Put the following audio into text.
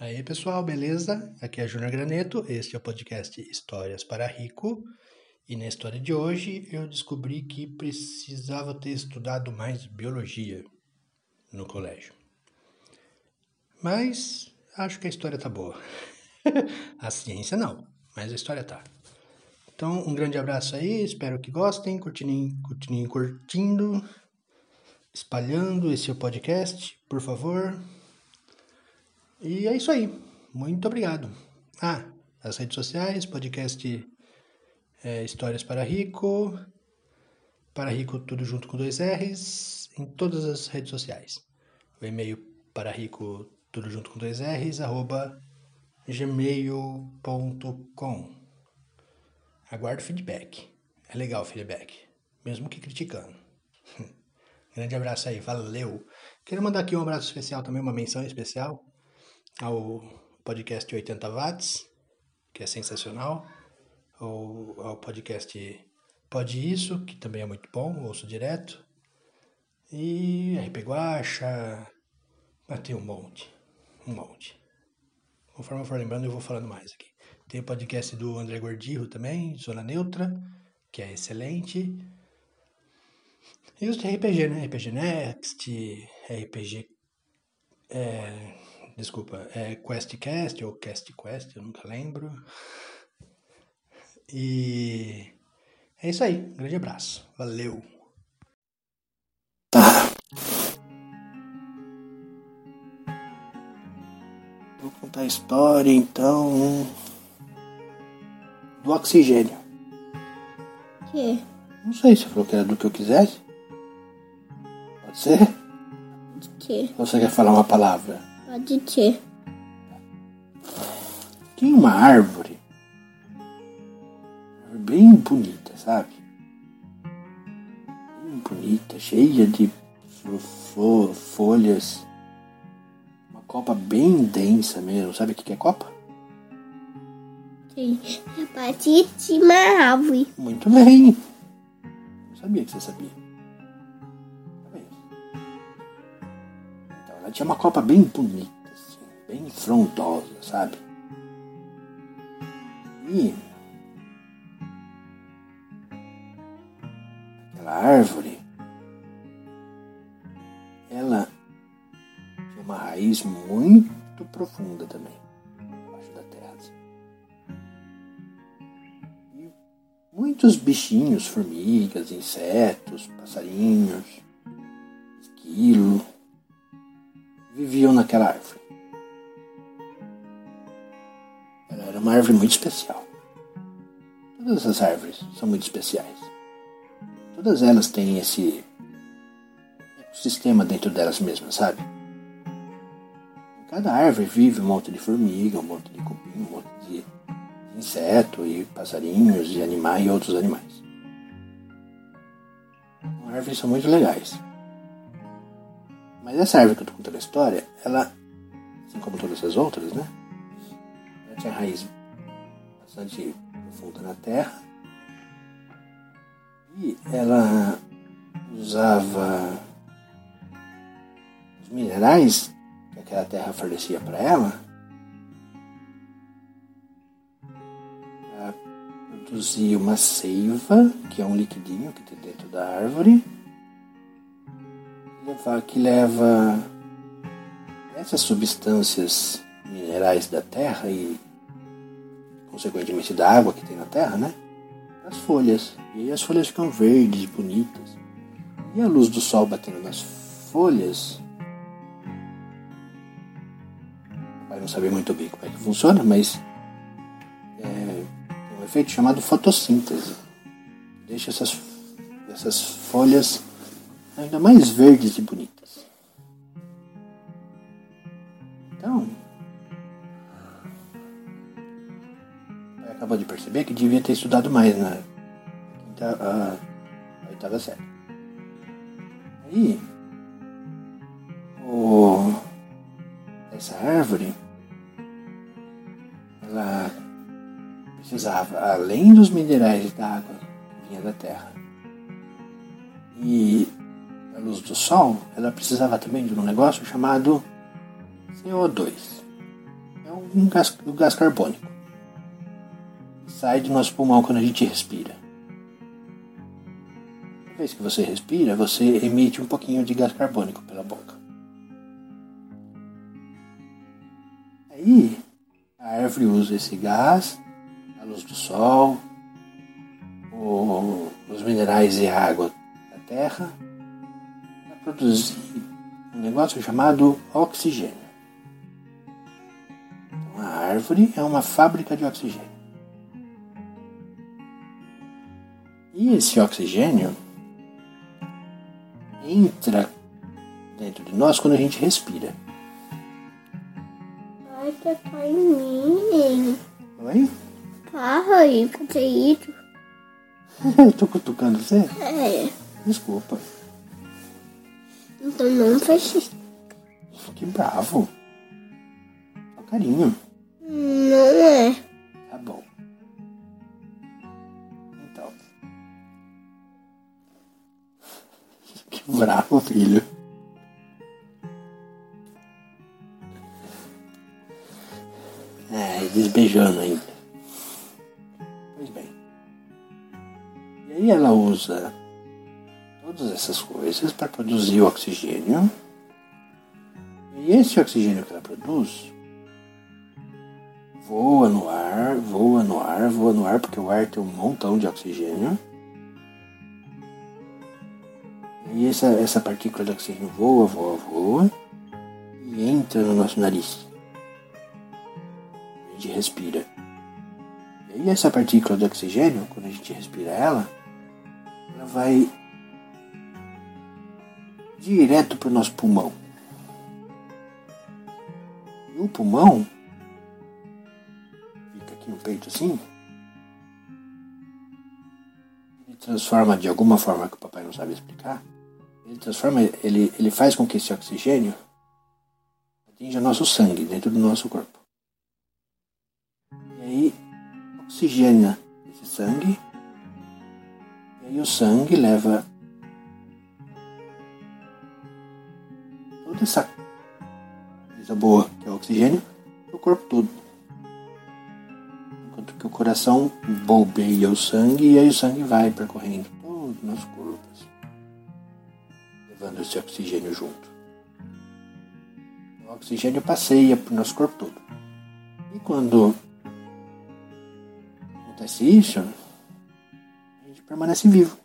Aí pessoal, beleza? Aqui é Júnior Graneto, este é o podcast Histórias para Rico. E na história de hoje eu descobri que precisava ter estudado mais biologia no colégio. Mas acho que a história tá boa. a ciência não, mas a história tá. Então, um grande abraço aí, espero que gostem, continuem, continuem curtindo, espalhando esse podcast, por favor. E é isso aí. Muito obrigado. Ah, as redes sociais, podcast é, Histórias para Rico, para Rico tudo junto com dois R's, em todas as redes sociais. O e-mail para Rico tudo junto com dois R's, arroba gmail.com. Aguardo feedback. É legal o feedback, mesmo que criticando. Grande abraço aí, valeu! Quero mandar aqui um abraço especial também, uma menção especial ao podcast 80 Watts, que é sensacional ao, ao podcast Pode Isso, que também é muito bom, ouço direto. E RP Guacha, mas tem um monte, um monte. Conforme eu for lembrando, eu vou falando mais aqui. Tem o podcast do André Gordirro também, Zona Neutra, que é excelente. E os de RPG, né? RPG Next, RPG. É, desculpa, é QuestCast ou CastQuest, eu nunca lembro. E é isso aí. Um grande abraço. Valeu. Tá. Vou contar a história então do oxigênio. Que? Não sei se falou que era do que eu quisesse. Pode ser? Que? Ou você quer falar uma palavra? Pode ser. Tinha uma árvore bem bonita, sabe? Bem bonita, cheia de fo- folhas. Uma copa bem densa mesmo. Sabe o que é copa? Sim. É parte de uma árvore. Muito bem. Não sabia que você sabia. Tinha uma copa bem bonita, assim, bem frondosa, sabe? E aquela árvore, ela tinha uma raiz muito profunda também, embaixo da terra. assim. muitos bichinhos, formigas, insetos, passarinhos, esquilo, viviam naquela árvore. Ela era uma árvore muito especial. Todas as árvores são muito especiais. Todas elas têm esse ecossistema dentro delas mesmas, sabe? Em cada árvore vive um monte de formiga, um monte de cupim, um monte de inseto e passarinhos e animais e outros animais. As árvores são muito legais. Mas essa árvore que eu tô contando a história, ela, assim como todas as outras, né? Ela tinha raiz bastante profunda na terra. E ela usava os minerais que aquela terra fornecia para ela produzir uma seiva, que é um liquidinho que tem dentro da árvore, que leva essas substâncias minerais da terra e, consequentemente, da água que tem na terra, né? As folhas. E aí as folhas ficam verdes, bonitas. E a luz do sol batendo nas folhas. Vai não saber muito bem como é que funciona, mas é, um efeito chamado fotossíntese. Deixa essas, essas folhas ainda mais verdes e bonitas. Então, acabou de perceber que devia ter estudado mais na quinta, a, a oitava série. Aí, o, essa árvore, ela precisava, além dos minerais da água que vinha da terra e luz do sol, ela precisava também de um negócio chamado CO2. é um gás, o gás carbônico. Sai do nosso pulmão quando a gente respira. Toda vez que você respira, você emite um pouquinho de gás carbônico pela boca. Aí, a árvore usa esse gás, a luz do sol, os minerais e a água da terra, produzir um negócio chamado oxigênio. Então, a árvore é uma fábrica de oxigênio. E esse oxigênio entra dentro de nós quando a gente respira. Vai tocar em mim. Oi? Carro aí, fazer isso. Tô cutucando você? É. Desculpa. Então não isso. Que bravo. Só carinho. Não é. Tá bom. Então. Que bravo, filho. É, desbeijando ainda. Pois bem. E aí ela usa todas essas coisas para produzir o oxigênio. E esse oxigênio que ela produz voa no ar, voa no ar, voa no ar, porque o ar tem um montão de oxigênio. E essa, essa partícula de oxigênio voa, voa, voa e entra no nosso nariz. A gente respira. E essa partícula de oxigênio, quando a gente respira ela, ela vai direto para o nosso pulmão. E o pulmão fica aqui no peito assim. Ele transforma de alguma forma que o papai não sabe explicar. Ele transforma, ele, ele faz com que esse oxigênio atinja nosso sangue dentro do nosso corpo. E aí oxigena esse sangue. E aí o sangue leva toda essa coisa boa que é o oxigênio para o corpo todo. Enquanto que o coração bombeia o sangue e aí o sangue vai percorrendo todo o nosso corpo, assim, levando esse oxigênio junto. O oxigênio passeia para o nosso corpo todo. E quando acontece isso, a gente permanece vivo.